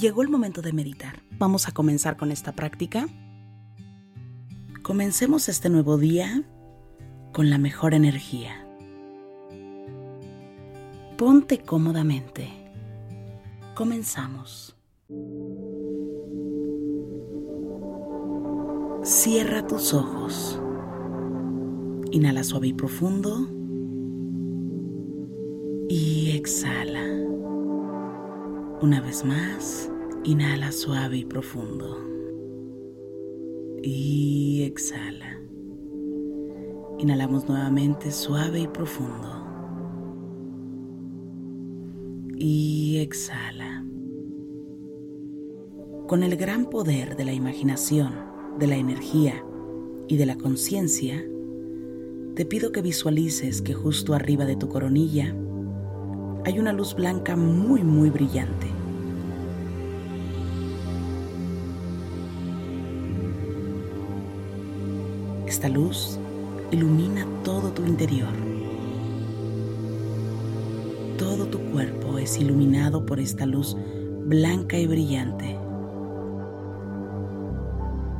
Llegó el momento de meditar. Vamos a comenzar con esta práctica. Comencemos este nuevo día con la mejor energía. Ponte cómodamente. Comenzamos. Cierra tus ojos. Inhala suave y profundo. Y exhala. Una vez más, inhala suave y profundo. Y exhala. Inhalamos nuevamente suave y profundo y exhala. Con el gran poder de la imaginación, de la energía y de la conciencia, te pido que visualices que justo arriba de tu coronilla hay una luz blanca muy, muy brillante. Esta luz ilumina todo tu interior todo tu cuerpo es iluminado por esta luz blanca y brillante.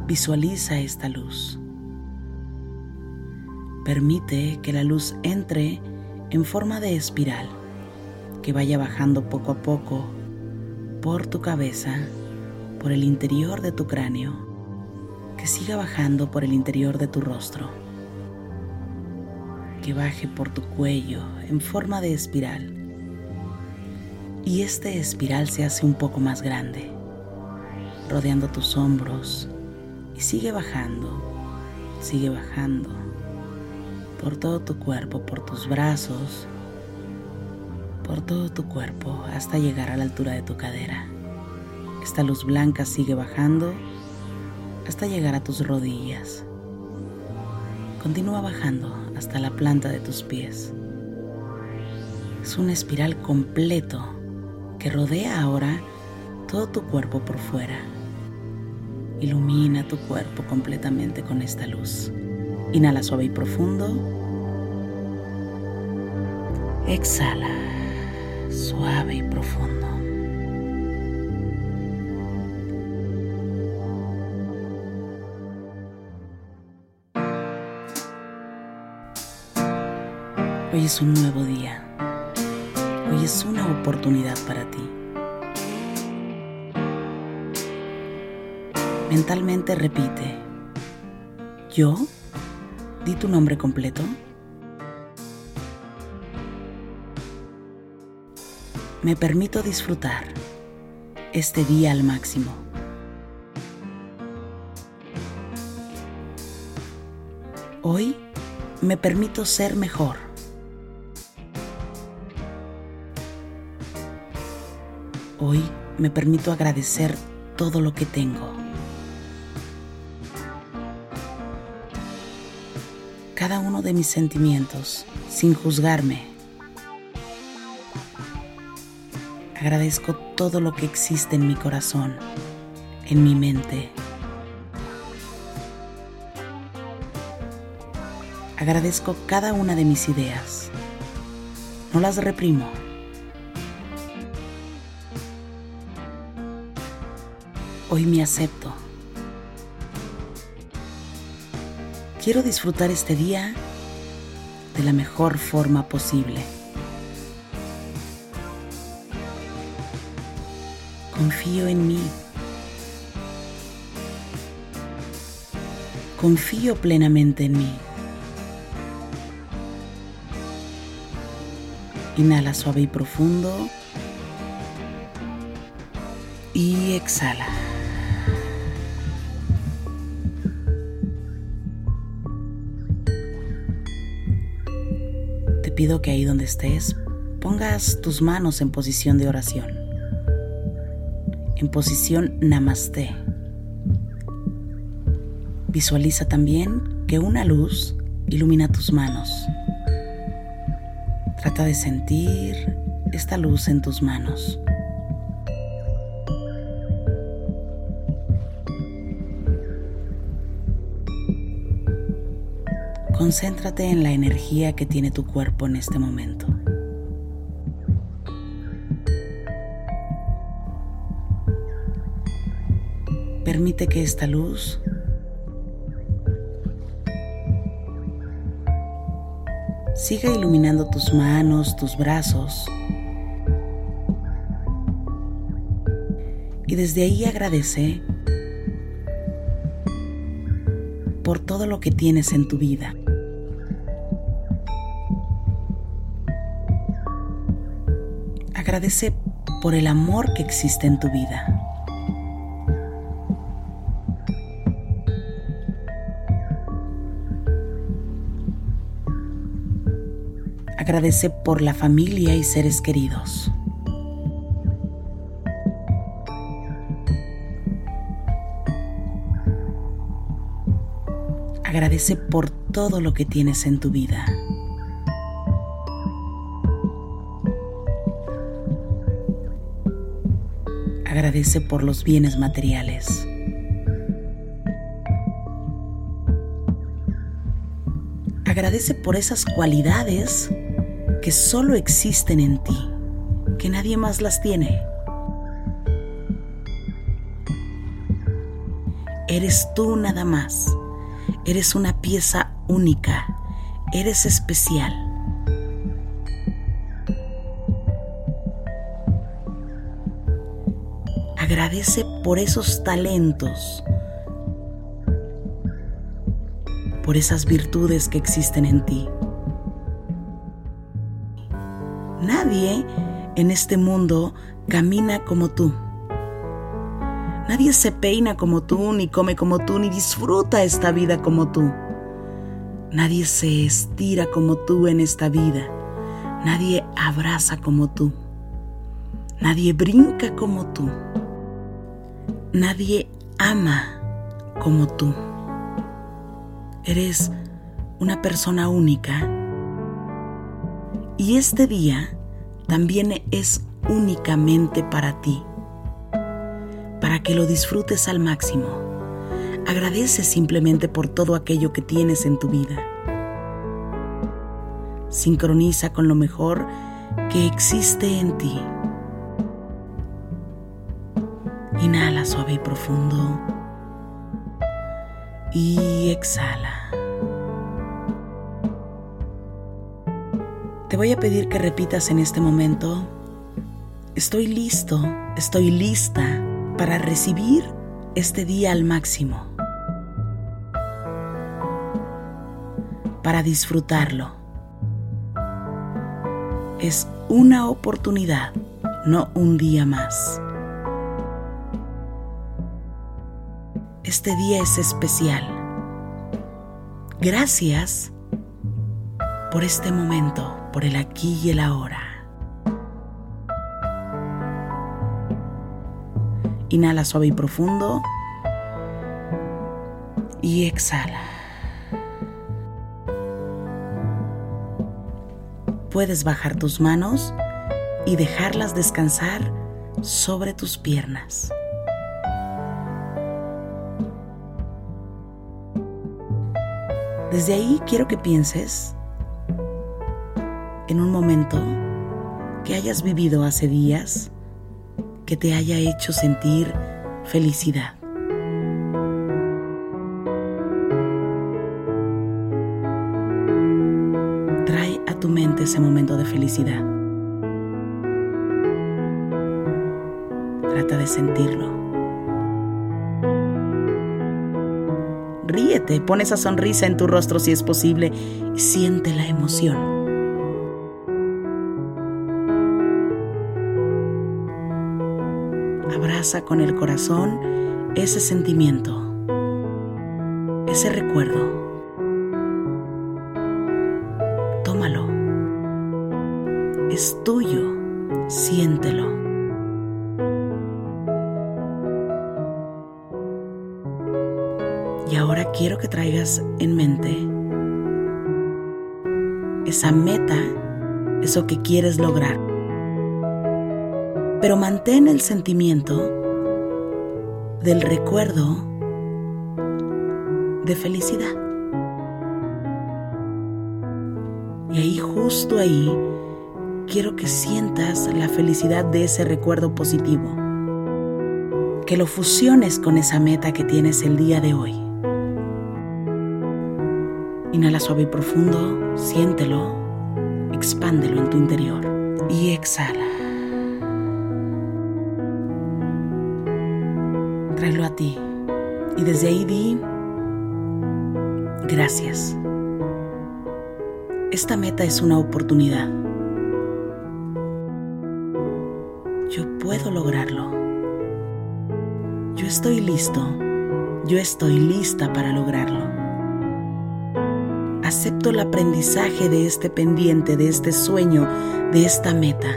Visualiza esta luz. Permite que la luz entre en forma de espiral, que vaya bajando poco a poco por tu cabeza, por el interior de tu cráneo, que siga bajando por el interior de tu rostro, que baje por tu cuello en forma de espiral y este espiral se hace un poco más grande, rodeando tus hombros y sigue bajando, sigue bajando por todo tu cuerpo, por tus brazos, por todo tu cuerpo hasta llegar a la altura de tu cadera. Esta luz blanca sigue bajando hasta llegar a tus rodillas. Continúa bajando hasta la planta de tus pies. Es una espiral completo que rodea ahora todo tu cuerpo por fuera. Ilumina tu cuerpo completamente con esta luz. Inhala suave y profundo. Exhala suave y profundo. Hoy es un nuevo día Hoy es una oportunidad para ti. Mentalmente repite, yo, di tu nombre completo. Me permito disfrutar este día al máximo. Hoy me permito ser mejor. Hoy me permito agradecer todo lo que tengo. Cada uno de mis sentimientos, sin juzgarme. Agradezco todo lo que existe en mi corazón, en mi mente. Agradezco cada una de mis ideas. No las reprimo Hoy me acepto. Quiero disfrutar este día de la mejor forma posible. Confío en mí. Confío plenamente en mí. Inhala suave y profundo. Y exhala. Pido que ahí donde estés pongas tus manos en posición de oración, en posición namaste. Visualiza también que una luz ilumina tus manos. Trata de sentir esta luz en tus manos. Concéntrate en la energía que tiene tu cuerpo en este momento. Permite que esta luz siga iluminando tus manos, tus brazos. Y desde ahí agradece por todo lo que tienes en tu vida. Agradece por el amor que existe en tu vida. Agradece por la familia y seres queridos. Agradece por todo lo que tienes en tu vida. Agradece por los bienes materiales. Agradece por esas cualidades que solo existen en ti, que nadie más las tiene. Eres tú nada más. Eres una pieza única. Eres especial. Agradece por esos talentos, por esas virtudes que existen en ti. Nadie en este mundo camina como tú. Nadie se peina como tú, ni come como tú, ni disfruta esta vida como tú. Nadie se estira como tú en esta vida. Nadie abraza como tú. Nadie brinca como tú. Nadie ama como tú. Eres una persona única y este día también es únicamente para ti, para que lo disfrutes al máximo. Agradece simplemente por todo aquello que tienes en tu vida. Sincroniza con lo mejor que existe en ti. Inhala suave y profundo. Y exhala. Te voy a pedir que repitas en este momento, estoy listo, estoy lista para recibir este día al máximo, para disfrutarlo. Es una oportunidad, no un día más. Este día es especial. Gracias por este momento, por el aquí y el ahora. Inhala suave y profundo y exhala. Puedes bajar tus manos y dejarlas descansar sobre tus piernas. Desde ahí quiero que pienses en un momento que hayas vivido hace días que te haya hecho sentir felicidad. Trae a tu mente ese momento de felicidad. Trata de sentirlo. Ríete, pon esa sonrisa en tu rostro si es posible y siente la emoción. Abraza con el corazón ese sentimiento, ese recuerdo. Tómalo Es tuyo, siéntelo. Quiero que traigas en mente esa meta, eso que quieres lograr. Pero mantén el sentimiento del recuerdo de felicidad. Y ahí, justo ahí, quiero que sientas la felicidad de ese recuerdo positivo. Que lo fusiones con esa meta que tienes el día de hoy. Inhala suave y profundo, siéntelo, expándelo en tu interior y exhala. Tráelo a ti y desde ahí di gracias. Esta meta es una oportunidad. Yo puedo lograrlo. Yo estoy listo. Yo estoy lista para lograrlo. Acepto el aprendizaje de este pendiente, de este sueño, de esta meta.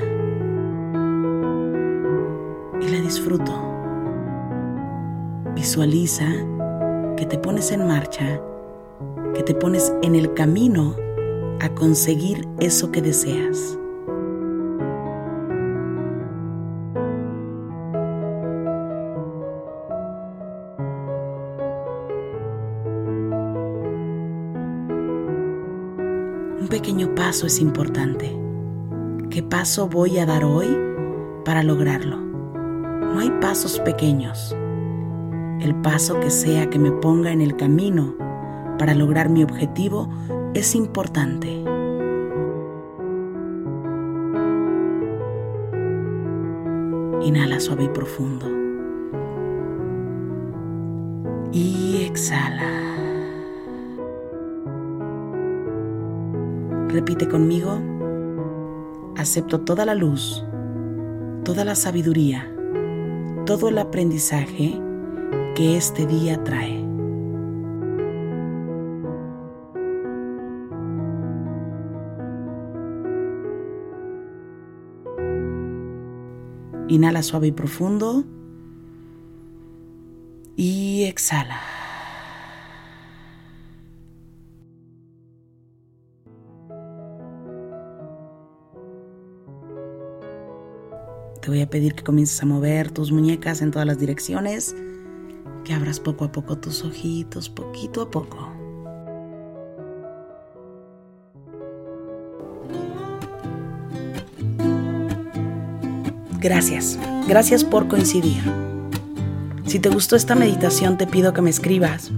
Y la disfruto. Visualiza que te pones en marcha, que te pones en el camino a conseguir eso que deseas. Paso es importante. ¿Qué paso voy a dar hoy para lograrlo? No hay pasos pequeños. El paso que sea que me ponga en el camino para lograr mi objetivo es importante. Inhala suave y profundo. Y exhala. Repite conmigo. Acepto toda la luz, toda la sabiduría, todo el aprendizaje que este día trae. Inhala suave y profundo. Y exhala. Te voy a pedir que comiences a mover tus muñecas en todas las direcciones, que abras poco a poco tus ojitos, poquito a poco. Gracias, gracias por coincidir. Si te gustó esta meditación, te pido que me escribas,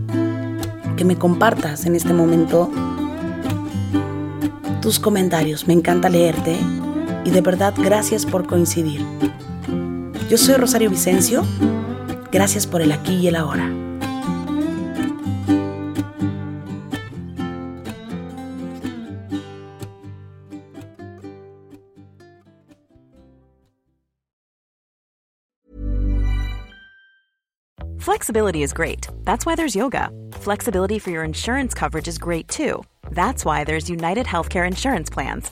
que me compartas en este momento tus comentarios. Me encanta leerte y de verdad gracias por coincidir. Yo soy Rosario Vicencio. Gracias por el aquí y el ahora. Flexibility is great. That's why there's yoga. Flexibility for your insurance coverage is great too. That's why there's United Healthcare Insurance Plans.